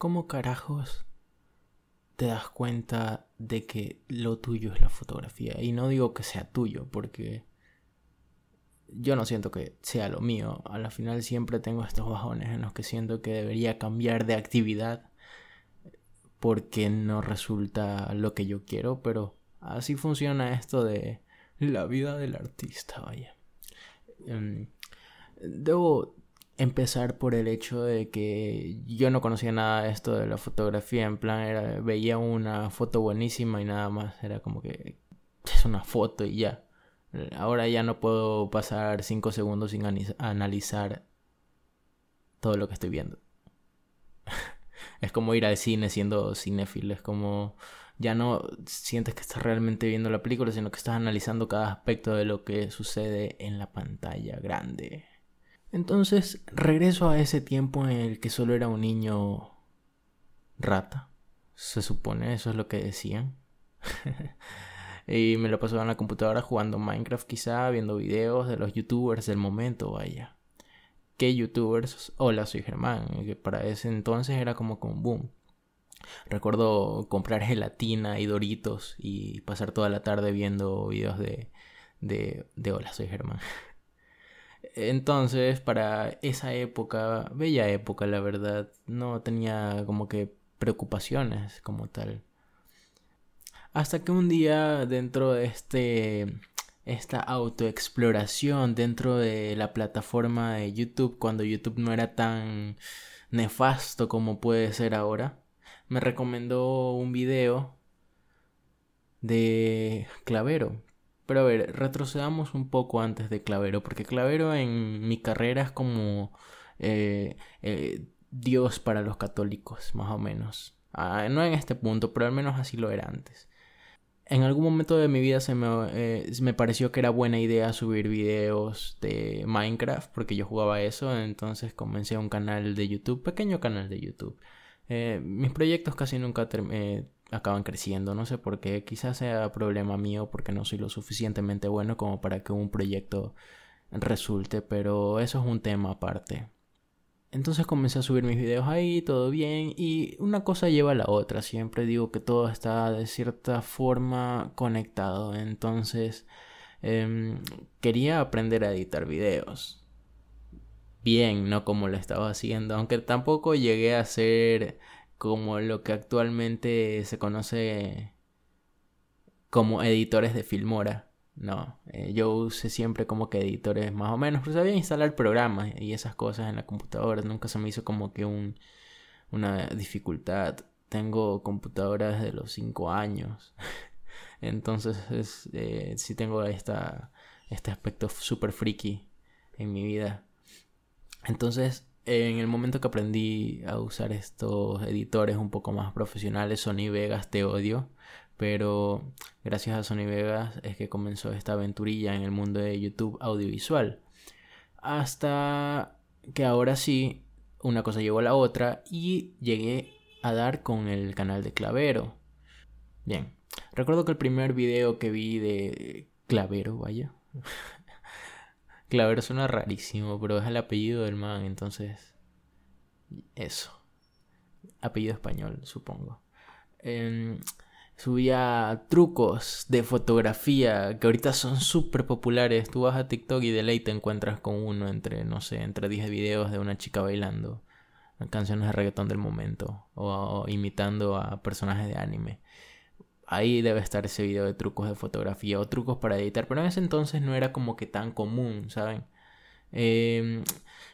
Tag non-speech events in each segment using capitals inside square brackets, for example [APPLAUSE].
¿cómo carajos te das cuenta de que lo tuyo es la fotografía? Y no digo que sea tuyo, porque yo no siento que sea lo mío. A la final siempre tengo estos bajones en los que siento que debería cambiar de actividad porque no resulta lo que yo quiero, pero así funciona esto de la vida del artista, vaya. Em, debo empezar por el hecho de que yo no conocía nada de esto de la fotografía, en plan era, veía una foto buenísima y nada más, era como que es una foto y ya. Ahora ya no puedo pasar 5 segundos sin analizar todo lo que estoy viendo. [LAUGHS] es como ir al cine siendo cinéfilo, es como ya no sientes que estás realmente viendo la película, sino que estás analizando cada aspecto de lo que sucede en la pantalla grande. Entonces regreso a ese tiempo en el que solo era un niño rata. Se supone, eso es lo que decían. [LAUGHS] y me lo pasaba en la computadora jugando Minecraft quizá, viendo videos de los youtubers del momento, vaya. ¿Qué youtubers? Hola, soy Germán, que para ese entonces era como con boom. Recuerdo comprar gelatina y doritos y pasar toda la tarde viendo videos de, de, de Hola, soy Germán. [LAUGHS] Entonces, para esa época, bella época, la verdad, no tenía como que preocupaciones como tal. Hasta que un día dentro de este esta autoexploración dentro de la plataforma de YouTube cuando YouTube no era tan nefasto como puede ser ahora, me recomendó un video de Clavero, pero a ver, retrocedamos un poco antes de Clavero, porque Clavero en mi carrera es como eh, eh, Dios para los católicos, más o menos. Ah, no en este punto, pero al menos así lo era antes. En algún momento de mi vida se me, eh, me pareció que era buena idea subir videos de Minecraft, porque yo jugaba eso, entonces comencé un canal de YouTube, pequeño canal de YouTube. mis proyectos casi nunca acaban creciendo. No sé por qué. Quizás sea problema mío porque no soy lo suficientemente bueno como para que un proyecto resulte. Pero eso es un tema aparte. Entonces comencé a subir mis videos ahí, todo bien. Y una cosa lleva a la otra. Siempre digo que todo está de cierta forma conectado. Entonces em, quería aprender a editar videos. Bien, no como lo estaba haciendo. Aunque tampoco llegué a ser como lo que actualmente se conoce como editores de Filmora. No, eh, yo usé siempre como que editores más o menos, pero sabía instalar programas y esas cosas en la computadora. Nunca se me hizo como que un, una dificultad. Tengo computadoras de los 5 años. [LAUGHS] Entonces es, eh, sí tengo esta, este aspecto súper friki en mi vida. Entonces en el momento que aprendí a usar estos editores un poco más profesionales, Sony Vegas te odio, pero gracias a Sony Vegas es que comenzó esta aventurilla en el mundo de YouTube audiovisual. Hasta que ahora sí, una cosa llegó a la otra y llegué a dar con el canal de Clavero. Bien, recuerdo que el primer video que vi de Clavero, vaya, Clavero suena rarísimo, pero es el apellido del man, entonces. Eso. Apellido español, supongo. Em, subía trucos de fotografía que ahorita son súper populares. Tú vas a TikTok y de ley te encuentras con uno entre, no sé, entre 10 videos de una chica bailando canciones de reggaetón del momento o imitando a personajes de anime ahí debe estar ese video de trucos de fotografía o trucos para editar, pero en ese entonces no era como que tan común, ¿saben? Em,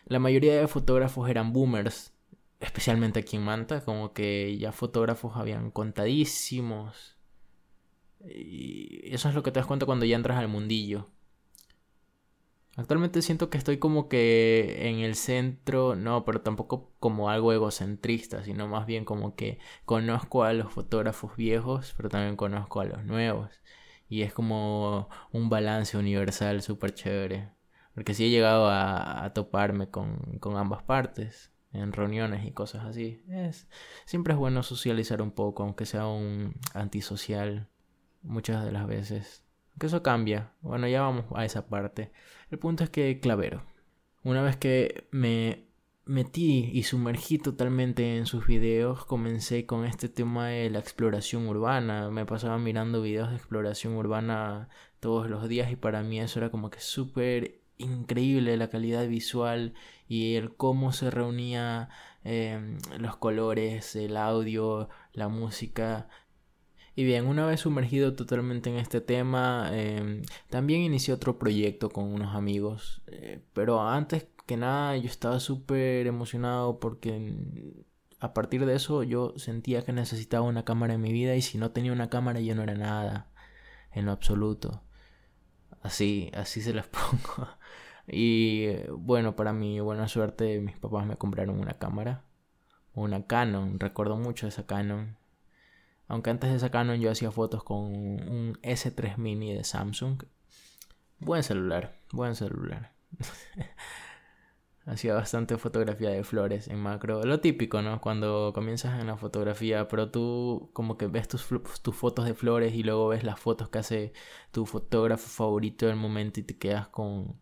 la mayoría de fotógrafos eran boomers, especialmente aquí en Manta, como que ya fotógrafos habían contadísimos. Y eso es lo que te das cuenta cuando ya entras al mundillo. Actualmente siento que estoy como que en el centro, no, pero tampoco como algo egocentrista, sino más bien como que conozco a los fotógrafos viejos, pero también conozco a los nuevos. Y es como un balance universal súper chévere. Porque sí he llegado a, toparme con, con, ambas partes, en reuniones y cosas así. Es, siempre es bueno socializar un poco, aunque sea un antisocial muchas de las veces. Que eso cambia. Bueno, ya vamos a esa parte. El punto es que Clavero. Una vez que me metí y sumergí totalmente en sus videos, comencé con este tema de la exploración urbana. Me pasaba mirando videos de exploración urbana todos los días y para mí eso era como que súper increíble la calidad visual y el cómo se reunía em, los colores, el audio, la música. Y bien, una vez sumergido totalmente en este tema, em, también inicié otro proyecto con unos amigos. Eh, pero antes que nada yo estaba súper emocionado porque a partir de eso yo sentía que necesitaba una cámara en mi vida y si no tenía una cámara yo no era nada, en lo absoluto. Así, así se las [LAUGHS] pongo. Y bueno, para mi buena suerte mis papás me compraron una cámara, una Canon, recuerdo mucho esa Canon. Aunque antes de esa yo hacía fotos con un S3 mini de Samsung. Buen celular, buen celular. [LAUGHS] Hacía bastante fotografía de flores en macro. Lo típico, ¿no? Cuando comienzas en la fotografía, pero tú como que ves tus, tus fotos de flores y luego ves las fotos que hace tu fotógrafo favorito del momento y te quedas con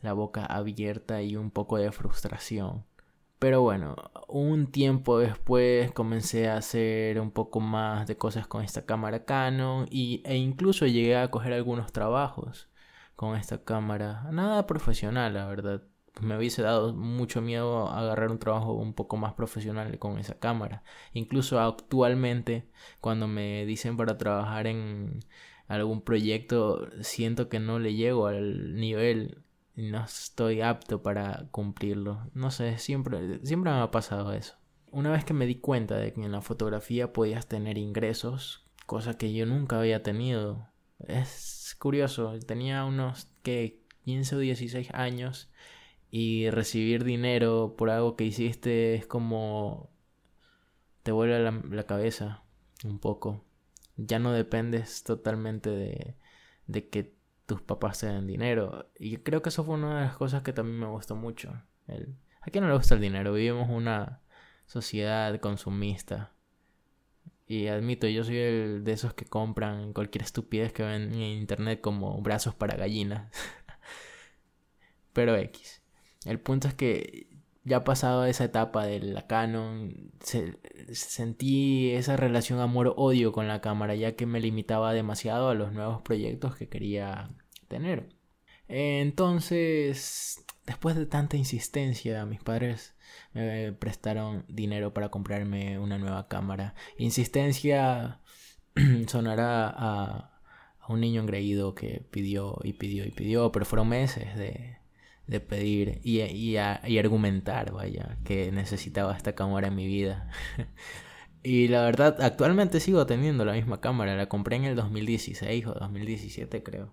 la boca abierta y un poco de frustración. Pero bueno, un tiempo después comencé a hacer un poco más de cosas con esta cámara Canon y, e incluso llegué a coger algunos trabajos con esta cámara. Nada profesional, la verdad me hubiese dado mucho miedo agarrar un trabajo un poco más profesional con esa cámara. Incluso actualmente, cuando me dicen para trabajar en algún proyecto, siento que no le llego al nivel no estoy apto para cumplirlo. No sé, siempre, siempre me ha pasado eso. Una vez que me di cuenta de que en la fotografía podías tener ingresos, cosa que yo nunca había tenido. Es curioso, tenía unos que 15 o 16 años y recibir dinero por algo que hiciste es como te vuelve la, la cabeza un poco. Ya no dependes totalmente de, de que tus papás te den dinero. Y creo que eso fue una de las cosas que también me gustó mucho. El, ¿A quién no le gusta el dinero? Vivimos una sociedad consumista. Y admito, yo soy el de esos que compran cualquier estupidez que ven en internet como brazos para gallinas. [LAUGHS] Pero X. El punto es que ya pasado esa etapa de la Canon, sentí esa relación amor-odio con la cámara, ya que me limitaba demasiado a los nuevos proyectos que quería tener. Entonces, después de tanta insistencia, mis padres me prestaron dinero para comprarme una nueva cámara. Insistencia [CLEARS THROAT] sonará a un niño engreído que pidió y pidió y pidió, pero fueron meses de, de pedir y, y, y, argumentar, vaya, que necesitaba esta cámara en mi vida. [LAUGHS] y la verdad, actualmente sigo teniendo la misma cámara, la compré en el 2016 o 2017 creo.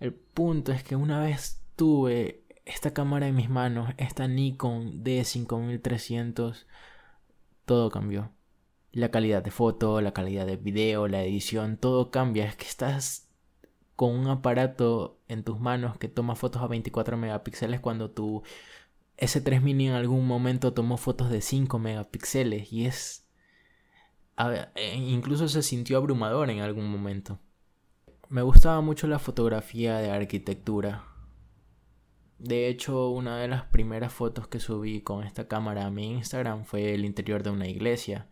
El punto es que una vez tuve esta cámara en mis manos, esta Nikon D5300, todo cambió. La calidad de foto, la calidad de video, la edición, todo cambia. Es que estás con un aparato en tus manos que toma fotos a 24 megapíxeles cuando tu S3 mini en algún momento tomó fotos de 5 megapíxeles y es... E incluso se sintió abrumador en algún momento. Me gustaba mucho la fotografía de arquitectura. De hecho, una de las primeras fotos que subí con esta cámara a mi Instagram fue el interior de una iglesia,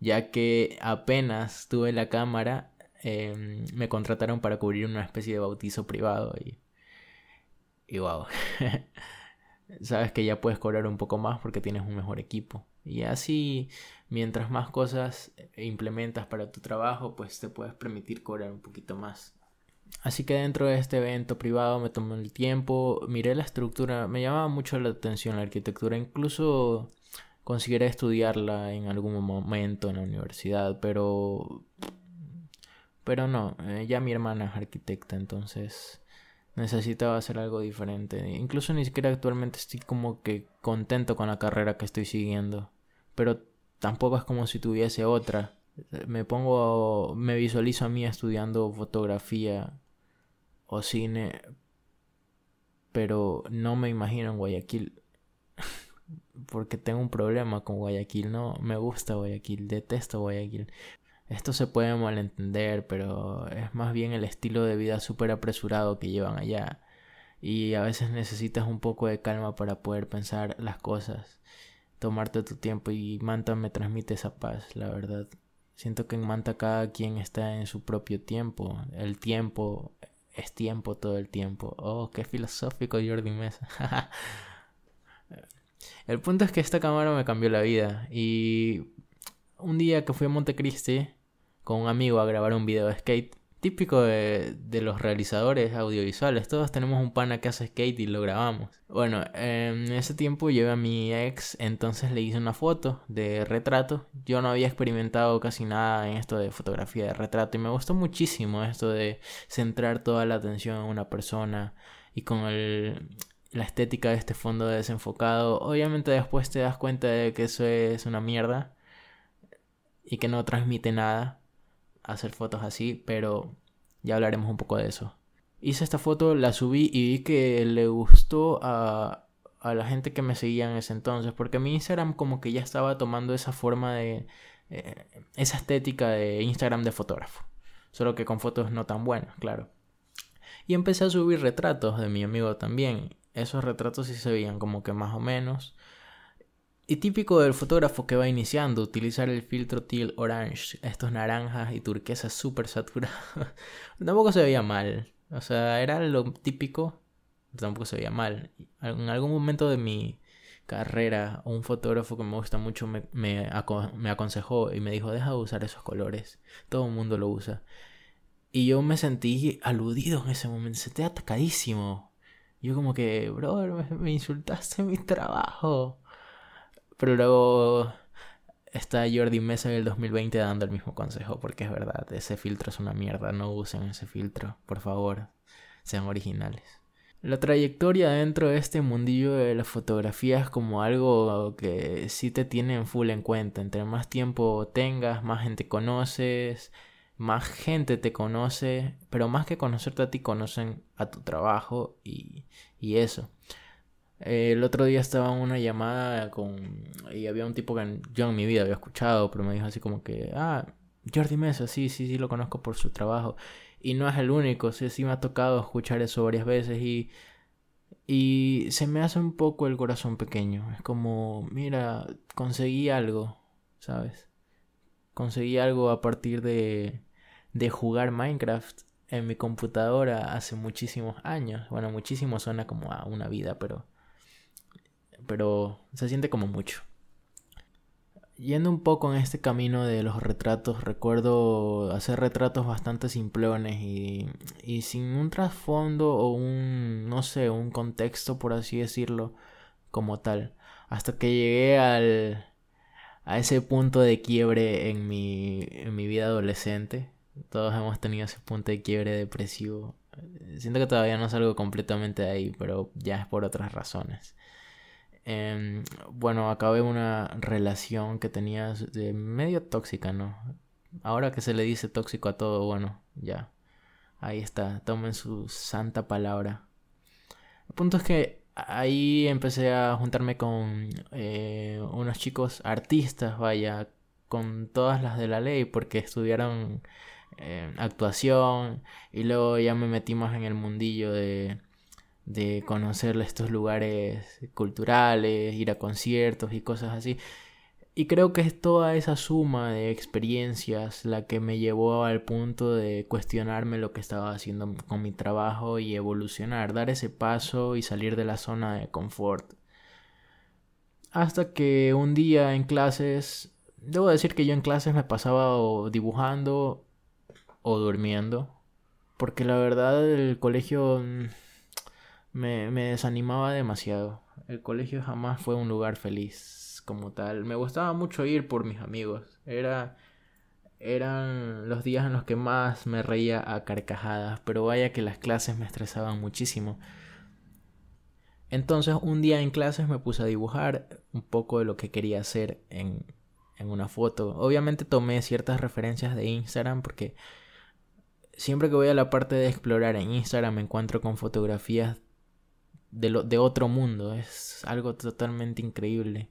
ya que apenas tuve la cámara Em, me contrataron para cubrir una especie de bautizo privado y, y wow, [LAUGHS] sabes que ya puedes cobrar un poco más porque tienes un mejor equipo. Y así, mientras más cosas implementas para tu trabajo, pues te puedes permitir cobrar un poquito más. Así que dentro de este evento privado me tomé el tiempo, miré la estructura, me llamaba mucho la atención la arquitectura, incluso consideré estudiarla en algún momento en la universidad, pero pero no, eh, ya mi hermana es arquitecta, entonces necesitaba hacer algo diferente. Incluso ni siquiera actualmente estoy como que contento con la carrera que estoy siguiendo. Pero tampoco es como si tuviese otra. Me pongo, me visualizo a mí estudiando fotografía o cine, pero no me imagino en Guayaquil. [LAUGHS] Porque tengo un problema con Guayaquil, no me gusta Guayaquil, detesto Guayaquil. Esto se puede malentender, pero es más bien el estilo de vida súper apresurado que llevan allá. y a veces necesitas un poco de calma para poder pensar las cosas, tomarte tu tiempo y Manta me transmite esa paz, la verdad. Siento que en Manta cada quien está en su propio tiempo, el tiempo es tiempo todo el tiempo. Oh, qué filosófico Jordi Mesa. [LAUGHS] el punto es que esta cámara me cambió la vida y un día que fui a Montecristi con un amigo a grabar un video de skate, típico de, los realizadores audiovisuales. Todos tenemos un pana que hace skate y lo grabamos. Bueno, en ese tiempo llevé a mi ex, entonces le hice una foto de retrato. Yo no había experimentado casi nada en esto de fotografía de retrato y me gustó muchísimo esto de centrar toda la atención en una persona y con la estética de este fondo desenfocado. Obviamente después te das cuenta de que eso es una mierda y que no transmite nada hacer fotos así, pero ya hablaremos un poco de eso. Hice esta foto, la subí y vi que le gustó a, a la gente que me seguía en ese entonces, porque mi Instagram como que ya estaba tomando esa forma de... Eh, esa estética de Instagram de fotógrafo, solo que con fotos no tan buenas, claro. Y empecé a subir retratos de mi amigo también. Esos retratos sí se veían como que más o menos. Y típico del fotógrafo que va iniciando, utilizar el filtro teal orange, estos naranjas y turquesas súper saturados. [LAUGHS] tampoco se veía mal. O sea, era lo típico, tampoco se veía mal. En algún momento de mi carrera, un fotógrafo que me gusta mucho me, me, aconsejó y me dijo, deja de usar esos colores. Todo el mundo lo usa. Y yo me sentí aludido en ese momento, se te atacadísimo. Yo como que, brother, me, me insultaste en mi trabajo. Pero luego está Jordi Mesa en el 2020 dando el mismo consejo, porque es verdad, ese filtro es una mierda, no usen ese filtro, por favor, sean originales. La trayectoria dentro de este mundillo de la fotografía es como algo que sí te tienen full en cuenta. Entre más tiempo tengas, más gente conoces, más gente te conoce, pero más que conocerte a ti, conocen a tu trabajo y, y eso el otro día estaba en una llamada con... y había un tipo que yo en mi vida había escuchado, pero me dijo así como que, ah, Jordi Mesa, sí, sí, sí, lo conozco por su trabajo. Y no es el único, sí, sí me ha tocado escuchar eso varias veces y... Y se me hace un poco el corazón pequeño. Es como, mira, conseguí algo, ¿sabes? Conseguí algo a partir de, de jugar Minecraft en mi computadora hace muchísimos años. Bueno, muchísimo suena como a una vida, pero pero se siente como mucho. Yendo un poco en este camino de los retratos, recuerdo hacer retratos bastante simplones y, y sin un trasfondo o un, no sé, un contexto, por así decirlo, como tal. Hasta que llegué al, a ese punto de quiebre en mi, en mi vida adolescente. Todos hemos tenido ese punto de quiebre depresivo. Siento que todavía no salgo completamente de ahí, pero ya es por otras razones. Em, bueno, acabé una relación que tenía de medio tóxica, ¿no? Ahora que se le dice tóxico a todo, bueno, ya. Ahí está, tomen su santa palabra. El punto es que ahí empecé a juntarme con eh, unos chicos artistas, vaya, con todas las de la ley, porque estudiaron eh, actuación y luego ya me metí más en el mundillo de de conocer estos lugares culturales, ir a conciertos y cosas así. Y creo que es toda esa suma de experiencias la que me llevó al punto de cuestionarme lo que estaba haciendo con mi trabajo y evolucionar, dar ese paso y salir de la zona de confort. Hasta que un día en clases, debo decir que yo en clases me pasaba dibujando o durmiendo, porque la verdad el colegio me, desanimaba demasiado. El colegio jamás fue un lugar feliz como tal. Me gustaba mucho ir por mis amigos. Era eran los días en los que más me reía a carcajadas, pero vaya que las clases me estresaban muchísimo. Entonces un día en clases me puse a dibujar un poco de lo que quería hacer en, en una foto. Obviamente tomé ciertas referencias de Instagram porque siempre que voy a la parte de explorar en Instagram me encuentro con fotografías de, lo, de otro mundo. Es algo totalmente increíble.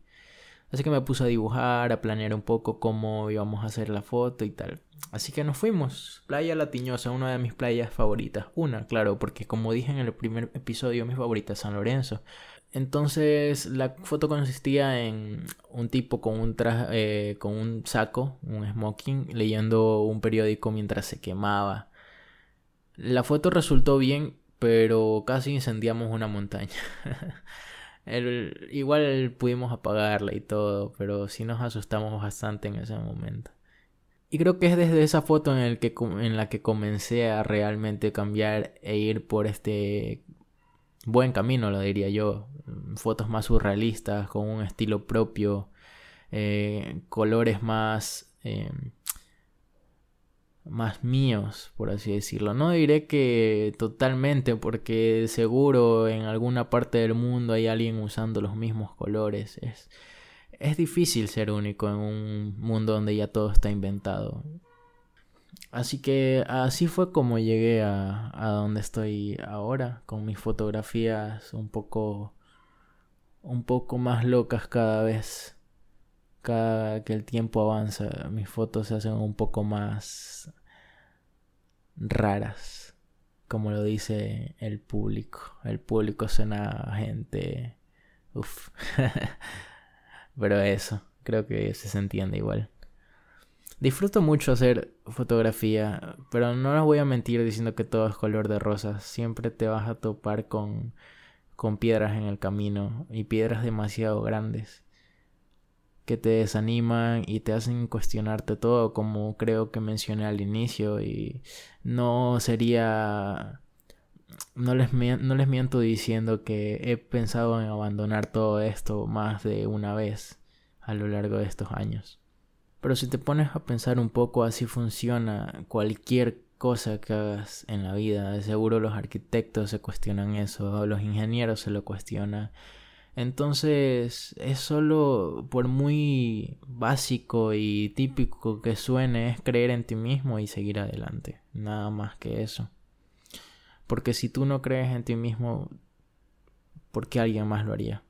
Así que me puse a dibujar, a planear un poco cómo íbamos a hacer la foto y tal. así que nos fuimos. Playa Latiñosa, una de mis playas favoritas. Una, claro, porque como dije en el primer episodio, mi favorita es San Lorenzo. Entonces la foto consistía en un tipo con un traje, eh, con un saco, un smoking, leyendo un periódico mientras se quemaba. La foto resultó bien, pero casi incendiamos una montaña. [LAUGHS] igual pudimos apagarla y todo, pero sí nos asustamos bastante en ese momento. Y creo que es desde esa foto en, el la que comencé a realmente cambiar e ir por este buen camino, lo diría yo. Fotos más surrealistas, con un estilo propio, eh, colores más, em, más míos, por así decirlo. No diré que totalmente, porque seguro en alguna parte del mundo hay alguien usando los mismos colores. Es, es difícil ser único en un mundo donde ya todo está inventado. Así que así fue como llegué a, a donde estoy ahora, con mis fotografías un poco, un poco más locas cada vez. Cada que el tiempo avanza, mis fotos se hacen un poco más raras, como lo dice el público. El público suena gente... Uf. [LAUGHS] Pero eso, creo que se entiende igual. Disfruto mucho hacer fotografía, pero no les voy a mentir diciendo que todo es color de rosas. Siempre te vas a topar con, con piedras en el camino y piedras demasiado grandes que te desaniman y te hacen cuestionarte todo, como creo que mencioné al inicio. Y no sería. No les, no les miento diciendo que he pensado en abandonar todo esto más de una vez a lo largo de estos años. Pero si te pones a pensar un poco, así funciona cualquier cosa que hagas en la vida. De seguro los arquitectos se cuestionan eso, los ingenieros se lo cuestionan. Entonces es solo por muy básico y típico que suene, es creer en ti mismo y seguir adelante. Nada más que eso. Porque si tú no crees en ti mismo, ¿por qué alguien más lo haría?